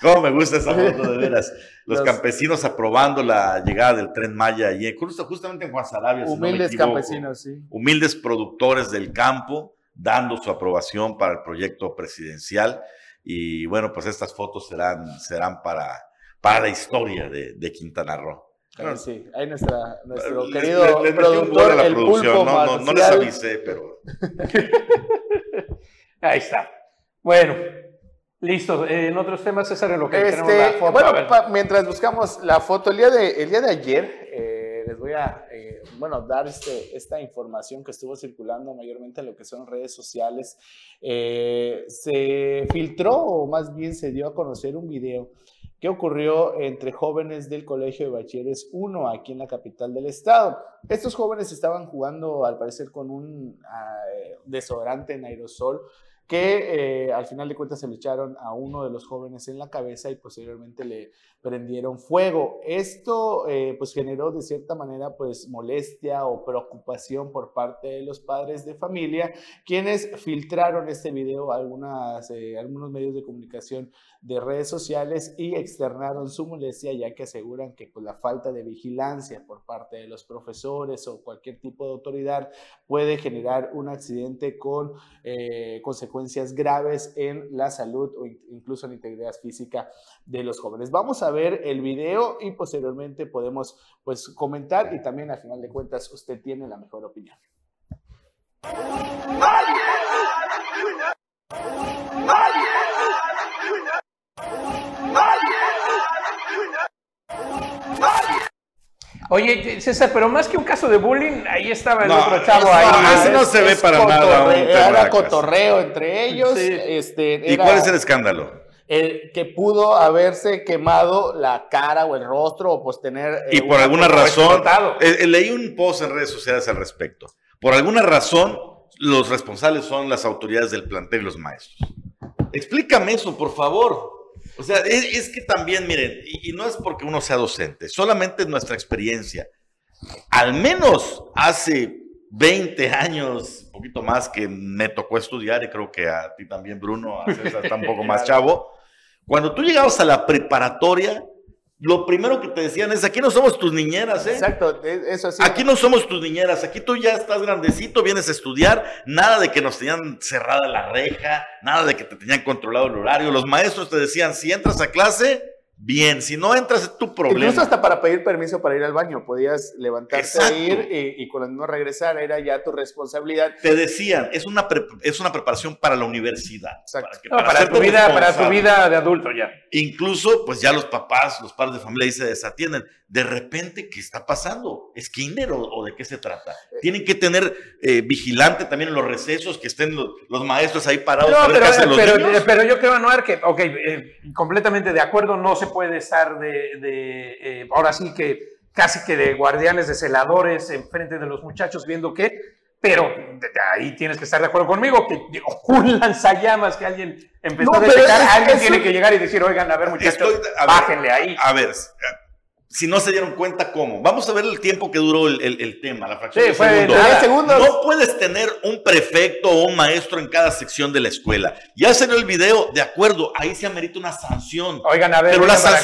cómo me gusta esa foto de veras, los, Los- campesinos aprobando la llegada del tren Maya y justo, justamente en Juan Sarabia, si no Humildes campesinos, sí. humildes productores del campo dando su aprobación para el proyecto presidencial. Y bueno, pues estas fotos serán, serán para, para la historia de, de Quintana Roo. Ahí sí, ahí nuestra, nuestro Les- querido les- les productor, la el producción, pulpo no, no, no les avisé, pero Ahí está. Bueno, listo. Eh, en otros temas, César, en lo que tenemos la Este, foto. bueno, pa- mientras buscamos la foto, el día de, el día de ayer eh, les voy a eh, bueno, dar este, esta información que estuvo circulando mayormente en lo que son redes sociales. Eh, se filtró, o más bien se dio a conocer un video que ocurrió entre jóvenes del Colegio de Bachilleres 1 aquí en la capital del estado. Estos jóvenes estaban jugando, al parecer, con un ah, desodorante en aerosol que eh, al final de cuentas se le echaron a uno de los jóvenes en la cabeza y posteriormente le prendieron fuego. Esto eh, pues generó de cierta manera pues molestia o preocupación por parte de los padres de familia, quienes filtraron este video a algunas, eh, algunos medios de comunicación de redes sociales y externaron su molestia ya que aseguran que pues, la falta de vigilancia por parte de los profesores o cualquier tipo de autoridad puede generar un accidente con eh, graves en la salud o in- incluso en la integridad física de los jóvenes. Vamos a ver el video y posteriormente podemos pues comentar y también al final de cuentas usted tiene la mejor opinión. Oye, César, pero más que un caso de bullying, ahí estaba el No, otro chavo eso- ahí. ese no se ve para nada cotorreo, Era cotorreo entre ellos. Sí. Este, ¿y era- cuál es el escándalo? eh, que pudo haberse quemado la cara o el rostro o pues tener... eh, Y por una- alguna razón, eh, eh, leí un post en redes sociales al respecto. Por alguna razón, los responsables son las autoridades del plantel y los maestros. Explícame eso, por favor. O sea, es, es que también, miren, y, y no es porque uno sea docente, solamente nuestra experiencia. Al menos hace 20 años, un poquito más que me tocó estudiar, y creo que a ti también, Bruno, a César está un poco más chavo. Cuando tú llegabas a la preparatoria, lo primero que te decían es, aquí no somos tus niñeras, ¿eh? Exacto, e- eso sí. Aquí no somos tus niñeras, aquí tú ya estás grandecito, vienes a estudiar, nada de que nos tenían cerrada la reja, nada de que te tenían controlado el horario. Los maestros te decían, si entras a clase, bien. Si no entras, es tu problema. Incluso hasta para pedir permiso para ir al baño, podías levantarte Exacto. a ir y, y con el no regresar, era ya tu responsabilidad. Te decían, es una, pre- es una preparación para la universidad. Exacto. que- No, para, tu vida, para tu vida de adulto ya. Incluso, pues ya los papás, los padres de familia ahí se desatienden. De repente, ¿qué está pasando? ¿Es kinder o, o de qué se trata? Tienen que tener eh, vigilante también en los recesos, que estén los, los maestros ahí parados No, ver pero, los pero, niños. pero yo creo, Anuar, que, ok, eh, completamente de acuerdo, no se puede estar de, de, eh, ahora sí que casi que de guardianes, de celadores enfrente de los muchachos viendo qué, pero ahí tienes que estar de acuerdo conmigo, que un lanzallamas que alguien empezó No, a detectar, alguien tiene que llegar y decir, oigan, a ver muchachos, Estoy- a ver, bájenle ahí. A ver, si no se dieron cuenta, ¿cómo? Vamos a ver el tiempo que duró el, el- el tema, la fracción Sí, de fue segundo. nada. Segundos. No puedes tener un prefecto o un maestro en cada sección de la escuela. Ya salió el video, de acuerdo, ahí se amerita una sanción. Oigan, a ver, Pero la vengan para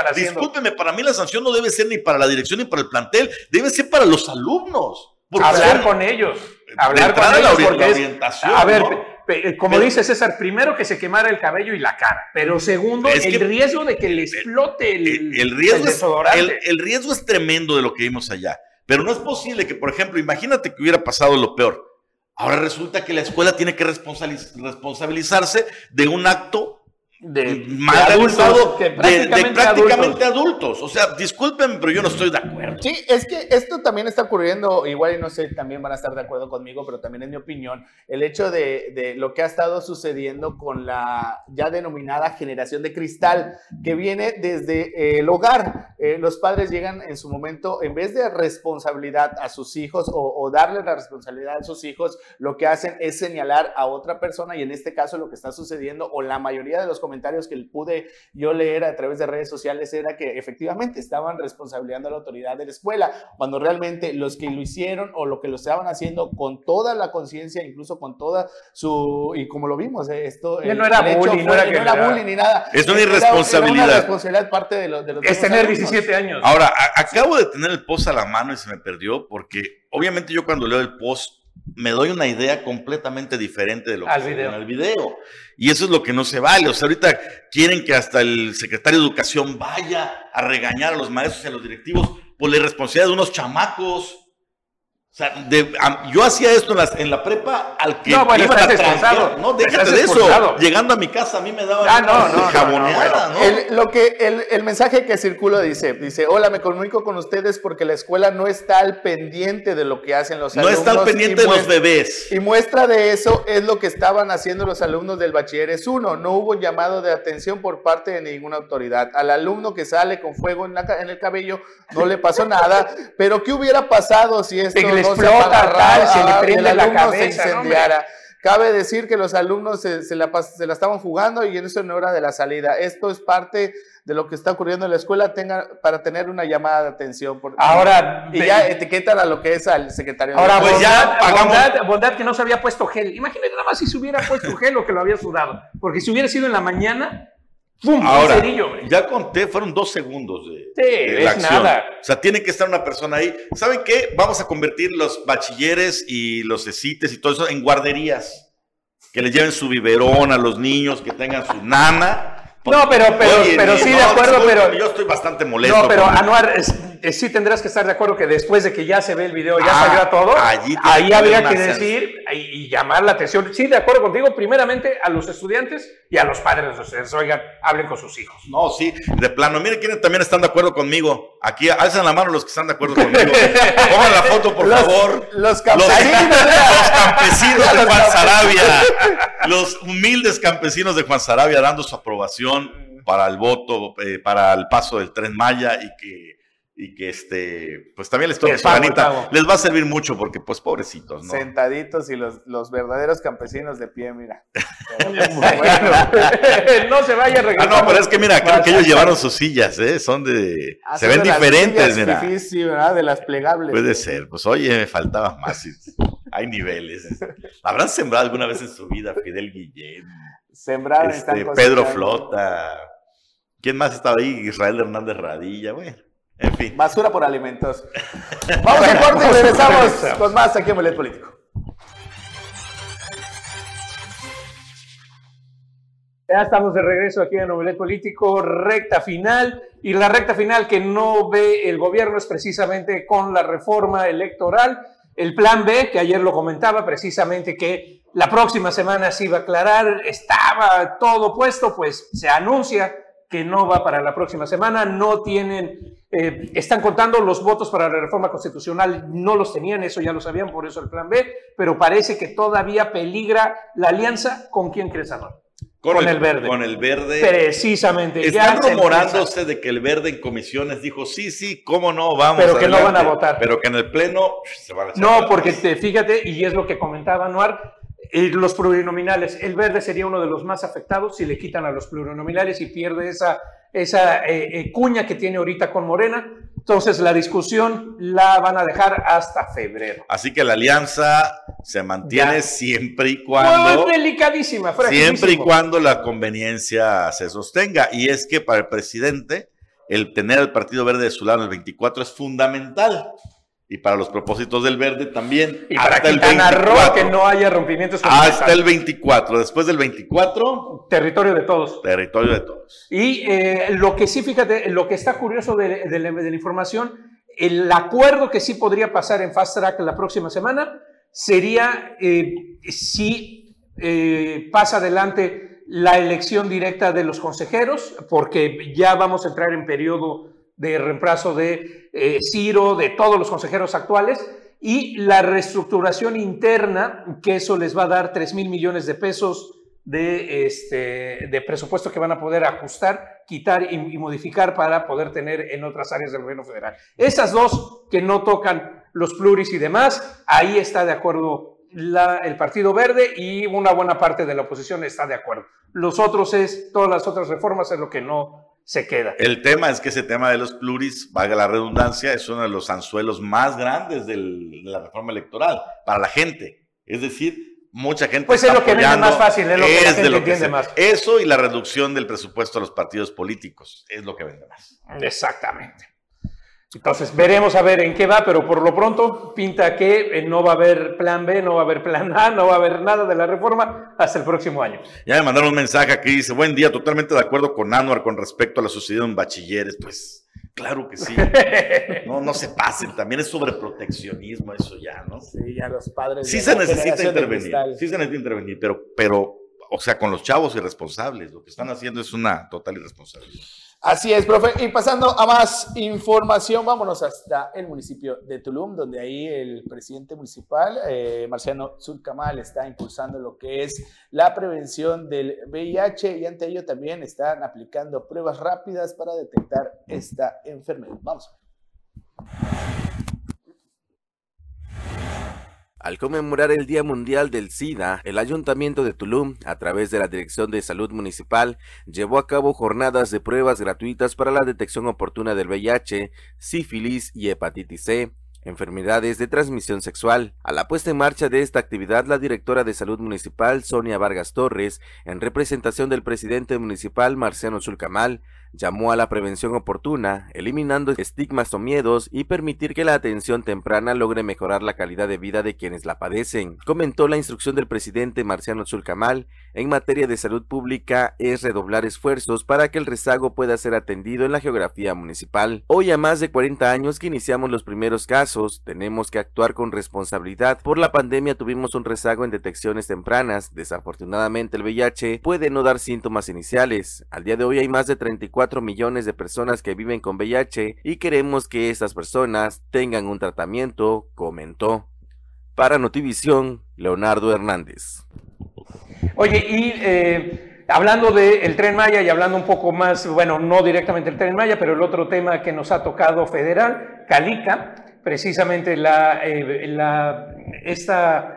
acá, sanción, discúlpeme, para mí la sanción no debe ser ni para la dirección ni para el plantel, debe ser para los alumnos. Hablar son- con ellos, hablar con la ellos, ori- porque la es- orientación, a ver, ¿no? Pe- como Pero- dice César, primero que se quemara el cabello y la cara, pero segundo, Es el que- riesgo de que le explote el, el, el riesgo el es, desodorante. el, el riesgo es tremendo de lo que vimos allá. Pero no es posible que, por ejemplo, imagínate que hubiera pasado lo peor. Ahora resulta que la escuela tiene que responsabiliz- responsabilizarse de un acto de, mal de adultos, realizado que de, de prácticamente adultos. adultos. O sea, discúlpenme, pero yo no estoy de acuerdo. Sí, es que esto también está ocurriendo, igual y no sé, también van a estar de acuerdo conmigo, pero también en mi opinión, el hecho de, de lo que ha estado sucediendo con la ya denominada generación de cristal, que viene desde eh, el hogar. Eh, los padres llegan en su momento, en vez de responsabilidad a sus hijos o, o darle la responsabilidad a sus hijos, lo que hacen es señalar a otra persona y en este caso lo que está sucediendo, o la mayoría de los comentarios que pude yo leer a través de redes sociales era que efectivamente estaban responsabilizando a la autoridad de la escuela, cuando realmente los que lo hicieron o lo que lo estaban haciendo con toda la conciencia, incluso con toda su, y como lo vimos, eh, esto... Ya el- no era bullying, no era que no era era- bullying ni nada. Es una irresponsabilidad. Era una responsabilidad parte de los... De los Es tener alumnos. 17 años. Ahora, a- acabo de tener el post a la mano y se me perdió porque obviamente yo cuando leo el post me doy una idea completamente diferente de lo que Al video. en el video. Y eso es lo que no se vale. O sea, ahorita quieren que hasta el secretario de Educación vaya a regañar a los maestros y a los directivos por la irresponsabilidad de unos chamacos. O sea, de- a- yo hacía esto en la, en la prepa al que No, bueno, iban estás a expulsado. No, déjate Estás de eso. Llegando a mi casa a mí me daban Ah, no, no, no, jaboneada, no, ¿no? El, lo que, el, el mensaje que circula dice, dice, hola, me comunico con ustedes porque la escuela no está al pendiente de lo que hacen los No alumnos. está al pendiente de los bebés. Y muestra de eso es lo que estaban haciendo los alumnos del Bachilleres 1. No hubo llamado de atención por parte de ninguna autoridad. Al alumno que sale con fuego en, la en el cabello no le pasó nada. Pero ¿qué hubiera pasado si esto De explota, tal, se le prende la alumno se. Cabe decir que los alumnos se, se la, se la estaban jugando y en eso no era de la salida. Esto es parte de lo que está ocurriendo en la escuela tenga, para tener una llamada de atención. por- Ahora, y ya etiquetan a lo que es al secretario. de Ahora, Pues ya bondad, pagamos. bondad, bondad que no se había puesto gel. Imagínate nada más si se hubiera puesto gel o que lo había sudado. Porque si hubiera sido en la mañana, ¡pum! Ahora, ya conté, fueron dos segundos de, Sí, de la es acción. nada. O sea, tiene que estar una persona ahí. ¿Saben qué? Vamos a convertir los bachilleres y los esites y todo eso en guarderías. Que les lleven su biberón a los niños, que tengan su nana. No, pero- pero- pero sí, de acuerdo, pero- Yo estoy bastante molesto. No, pero Anuar, es- es- sí tendrás que estar de acuerdo que después de que ya se ve el video, ya Ah, salió a todo, allí ahí habría que decir y, y llamar la atención. Sí, de acuerdo contigo, primeramente a los estudiantes y a los padres de ustedes. Oigan, hablen con sus hijos. No, sí, de plano. Miren quiénes también están de acuerdo conmigo. Aquí alzan la mano los que están de acuerdo conmigo. Pongan la foto, por Los- favor. los campesinos. Los campesinos de Juan Sarabia. Los humildes campesinos de Juan Sarabia dando su aprobación para el voto, eh, para el paso del tren Maya y que, y que este, pues también les toque El su pago, el ganita. pago. Les va a servir mucho porque, pues, pobrecitos, ¿no? Sentaditos y los, los verdaderos campesinos de pie, mira. No se vaya a Ah, regresar. no, pero es que mira, creo que ellos llevaron sus sillas, ¿eh? Son de. Ah, se ven de diferentes, mira. sí, ¿verdad? De las plegables. Puede ser, pues oye, me faltaba más. Hay niveles. ¿Habrán sembrado alguna vez en su vida Fidel Guillén, Sembrar este, Pedro. Flota? ¿Quién más estaba ahí? Israel Hernández Radilla, bueno, en fin. Basura por alimentos. Vamos a corte y regresamos con más aquí en Bolet Político. Ya estamos de regreso aquí en Novelet Político, recta final. Y la recta final que no ve el gobierno es precisamente con la reforma electoral. El plan B, que ayer lo comentaba, precisamente que la próxima semana se iba a aclarar, estaba todo puesto, pues se anuncia que no va para la próxima semana, no tienen, eh, están contando los votos para la reforma constitucional, no los tenían, eso ya lo sabían, por eso el plan B, pero parece que todavía peligra la alianza con quién crees, Anor. Con, el, verde. Con el verde. Precisamente. Están rumorándose de que el verde en comisiones dijo, sí, sí, cómo no, vamos. Pero que no van a votar. Pero que en el pleno se van a No, porque fíjate, y es lo que comentaba Anuar, los plurinominales. El verde sería uno de los más afectados si le quitan a los plurinominales y pierde esa, esa eh, eh, cuña que tiene ahorita con Morena. Entonces la discusión la van a dejar hasta febrero. Así que la alianza se mantiene siempre y cuando... Muy delicadísima, Siempre y cuando la conveniencia se sostenga. Y es que para el presidente el tener el Partido Verde de su lado en el 24 es fundamental. Y para los propósitos del verde también. Y para hasta que no haya rompimientos. Hasta el 24. Después del 24. Territorio de todos. Territorio de todos. Y eh, lo que sí, fíjate, lo que está curioso de, la información, el acuerdo que sí podría pasar en Fast Track la próxima semana sería eh, si eh, pasa adelante la elección directa de los consejeros, porque ya vamos a entrar en periodo de reemplazo de eh, Ciro, de todos los consejeros actuales, y la reestructuración interna, que eso les va a dar 3 mil millones de pesos de, este, de presupuesto que van a poder ajustar, quitar y, modificar para poder tener en otras áreas del gobierno federal. Esas dos que no tocan los pluris y demás, ahí está de acuerdo el Partido Verde y una buena parte de la oposición está de acuerdo. Los otros es, todas las otras reformas es lo que no, se queda. El tema es que ese tema de los pluris, valga la redundancia, es uno de los anzuelos más grandes de la reforma electoral para la gente. Es decir, mucha gente. Pues es lo que vende más fácil, es lo que la gente entiende más. Eso y la reducción del presupuesto a los partidos políticos es lo que vende más. Exactamente. Entonces veremos a ver en qué va, pero por lo pronto pinta que eh, no va a haber plan B, no va a haber plan A, no va a haber nada de la reforma hasta el próximo año. Ya me mandaron un mensaje aquí, dice, buen día, totalmente de acuerdo con Anuar con respecto a lo sucedido en bachilleres. Pues claro que sí. No, no se pasen, también es sobreproteccionismo eso ya, ¿no? Sí, ya los padres. Sí se necesita intervenir, sí se necesita intervenir, pero, pero, o sea, con los chavos irresponsables, lo que están haciendo es una total irresponsabilidad. Así es, profe. Y pasando a más información, vámonos hasta el municipio de Tulum, donde ahí el presidente municipal, eh, Marciano Zulcamal, está impulsando lo que es la prevención del VIH y ante ello también están aplicando pruebas rápidas para detectar esta enfermedad. Vamos. Al conmemorar el Día Mundial del SIDA, el Ayuntamiento de Tulum, a través de la Dirección de Salud Municipal, llevó a cabo jornadas de pruebas gratuitas para la detección oportuna del VIH, sífilis y hepatitis C enfermedades de transmisión sexual. A la puesta en marcha de esta actividad, la directora de Salud Municipal, Sonia Vargas Torres, en representación del presidente municipal, Marciano Zulcamal, llamó a la prevención oportuna, eliminando estigmas o miedos y permitir que la atención temprana logre mejorar la calidad de vida de quienes la padecen. Comentó la instrucción del presidente Marciano Zulcamal en materia de salud pública es redoblar esfuerzos para que el rezago pueda ser atendido en la geografía municipal. Hoy a más de 40 años que iniciamos los primeros casos, tenemos que actuar con responsabilidad. Por la pandemia tuvimos un rezago en detecciones tempranas. Desafortunadamente el VIH puede no dar síntomas iniciales. Al día de hoy hay más de 34 millones de personas que viven con VIH y queremos que estas personas tengan un tratamiento, comentó. Para Notivisión, Leonardo Hernández. Oye, y eh, hablando del tren Maya y hablando un poco más, bueno, no directamente el tren Maya, pero el otro tema que nos ha tocado federal, Calica, precisamente la, eh, la, esta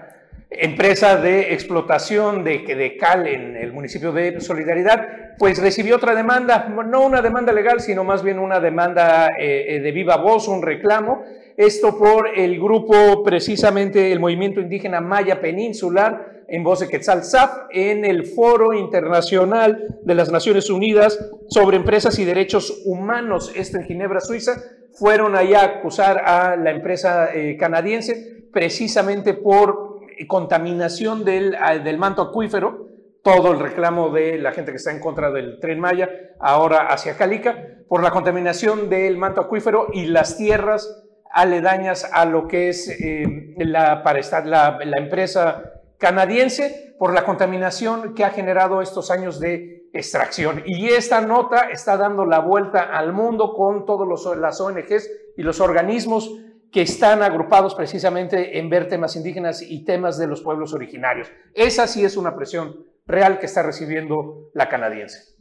empresa de explotación de, de cal en el municipio de Solidaridad, pues recibió otra demanda, no una demanda legal, sino más bien una demanda eh, eh, de viva voz, un reclamo, esto por el grupo, precisamente el movimiento indígena Maya Peninsular, en voz de Quetzal en el Foro Internacional de las Naciones Unidas sobre Empresas y Derechos Humanos, esto en Ginebra, Suiza, fueron allá a acusar a la empresa eh, canadiense precisamente por contaminación del, del manto acuífero, todo el reclamo de la gente que está en contra del tren Maya, ahora hacia Calica, por la contaminación del manto acuífero y las tierras aledañas a lo que es eh, la, para estar, la, la empresa canadiense, por la contaminación que ha generado estos años de extracción. Y esta nota está dando la vuelta al mundo con todas las ONGs y los organismos que están agrupados precisamente en ver temas indígenas y temas de los pueblos originarios. Esa sí es una presión real que está recibiendo la canadiense.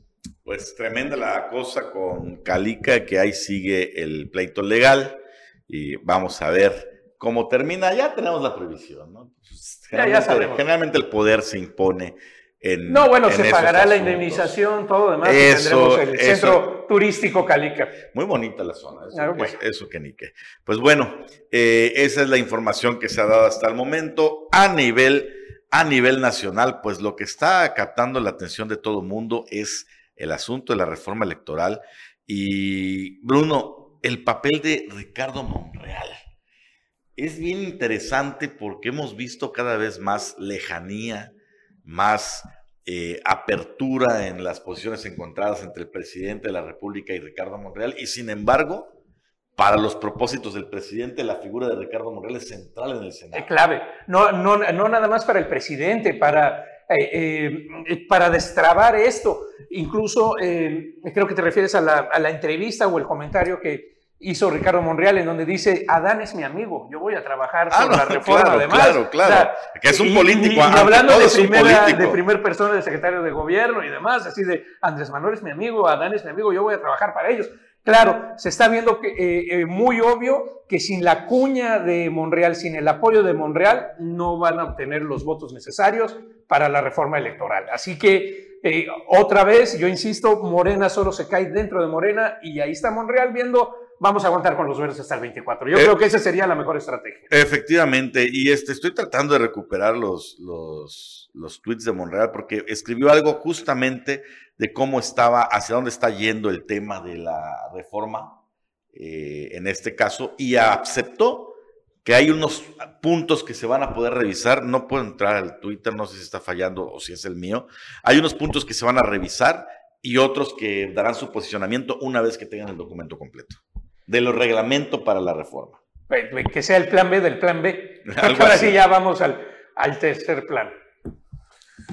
Pues tremenda la cosa con Calica, que ahí sigue el pleito legal y vamos a ver cómo termina. Ya tenemos la previsión, ¿no? Pues, generalmente, generalmente, el poder se impone en. No, bueno, se pagará la indemnización, todo demás. Eso, tendremos el centro turístico Calica. Muy bonita la zona, eso, eso que ni qué. Pues bueno, eh, esa es la información que se ha dado hasta el momento a nivel a nivel nacional, pues lo que está captando la atención de todo el mundo es el asunto de la reforma electoral. Y Bruno, el papel de Ricardo Monreal es bien interesante porque hemos visto cada vez más lejanía, más eh, apertura en las posiciones encontradas entre el presidente de la República y Ricardo Monreal. Y sin embargo, para los propósitos del presidente, la figura de Ricardo Monreal es central en el Senado. Es clave, no, no, no nada más para el presidente, para, eh, eh, para destrabar esto. Incluso creo que te refieres a la, a la, entrevista o el comentario que hizo Ricardo Monreal en donde dice, Adán es mi amigo, yo voy a trabajar ah, por la reforma claro, además. Claro, claro, que es un político. Y, y, hablando de primera, de primer persona, de secretario de gobierno y demás, así de, Andrés Manuel es mi amigo, Adán es mi amigo, yo voy a trabajar para ellos. Claro, se está viendo que, eh, eh, muy obvio que sin la cuña de Monreal, sin el apoyo de Monreal, no van a obtener los votos necesarios para la reforma electoral. Así que, eh, otra vez, yo insisto, Morena solo se cae dentro de Morena y ahí está Monreal viendo, vamos a aguantar con los verdes hasta el 24. Yo creo que esa sería la mejor estrategia. Efectivamente, y este, estoy tratando de recuperar los, los, los tweets de Monreal porque escribió algo justamente de cómo estaba, hacia dónde está yendo el tema de la reforma, eh, en este caso, y aceptó que hay unos puntos que se van a poder revisar. No puedo entrar al Twitter, no sé si está fallando o si es el mío. Hay unos puntos que se van a revisar y otros que darán su posicionamiento una vez que tengan el documento completo de los reglamentos para la reforma. Que sea el plan B del plan B. Ahora sí ya vamos al, al tercer plan.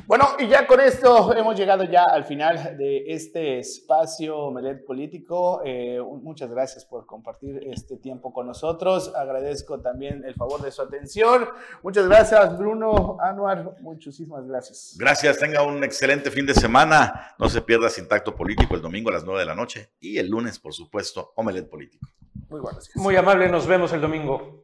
Bueno, y ya con esto hemos llegado ya al final de este espacio Melet Político. Eh, muchas gracias por compartir este tiempo con nosotros. Agradezco también el favor de su atención. Muchas gracias, Bruno, Anuar. Muchísimas gracias. Gracias, tenga un excelente fin de semana. No se pierda Sintacto Político el domingo a las 9 de la noche y el lunes, por supuesto, Omelet Político. Muy buenas. Muy amable, nos vemos el domingo.